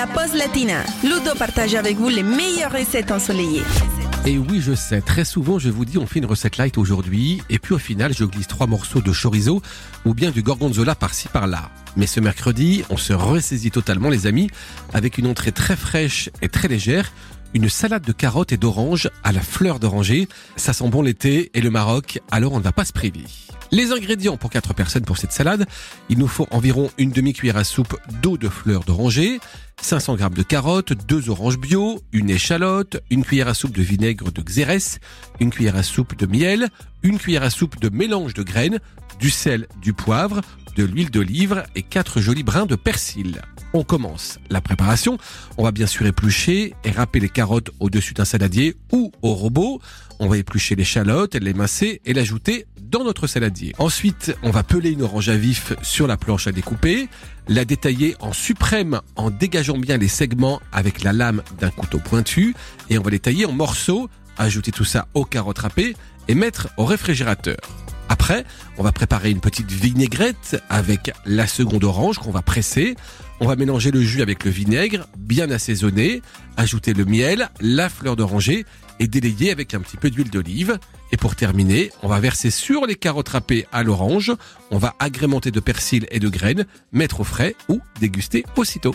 la pause latina. Ludo partage avec vous les meilleures recettes ensoleillées. Et oui, je sais, très souvent je vous dis on fait une recette light aujourd'hui, et puis au final je glisse trois morceaux de chorizo ou bien du gorgonzola par-ci par-là. Mais ce mercredi, on se ressaisit totalement les amis, avec une entrée très fraîche et très légère, une salade de carottes et d'oranges à la fleur d'oranger. Ça sent bon l'été et le Maroc, alors on ne va pas se priver. Les ingrédients pour 4 personnes pour cette salade, il nous faut environ une demi-cuillère à soupe d'eau de fleur d'oranger, 500 g de carottes, 2 oranges bio, une échalote, une cuillère à soupe de vinaigre de xérès, une cuillère à soupe de miel, une cuillère à soupe de mélange de graines, du sel, du poivre, de l'huile d'olive et 4 jolis brins de persil. On commence la préparation. On va bien sûr éplucher et râper les carottes au-dessus d'un saladier ou au robot. On va éplucher l'échalote, l'émincer et l'ajouter dans notre saladier. Ensuite, on va peler une orange à vif sur la planche à découper, la détailler en suprême en dégageant bien les segments avec la lame d'un couteau pointu et on va les tailler en morceaux, ajouter tout ça aux carottes râpées et mettre au réfrigérateur. Après, on va préparer une petite vinaigrette avec la seconde orange qu'on va presser. On va mélanger le jus avec le vinaigre, bien assaisonné, ajouter le miel, la fleur d'oranger et délayer avec un petit peu d'huile d'olive. Et pour terminer, on va verser sur les carottes râpées à l'orange, on va agrémenter de persil et de graines, mettre au frais ou déguster aussitôt.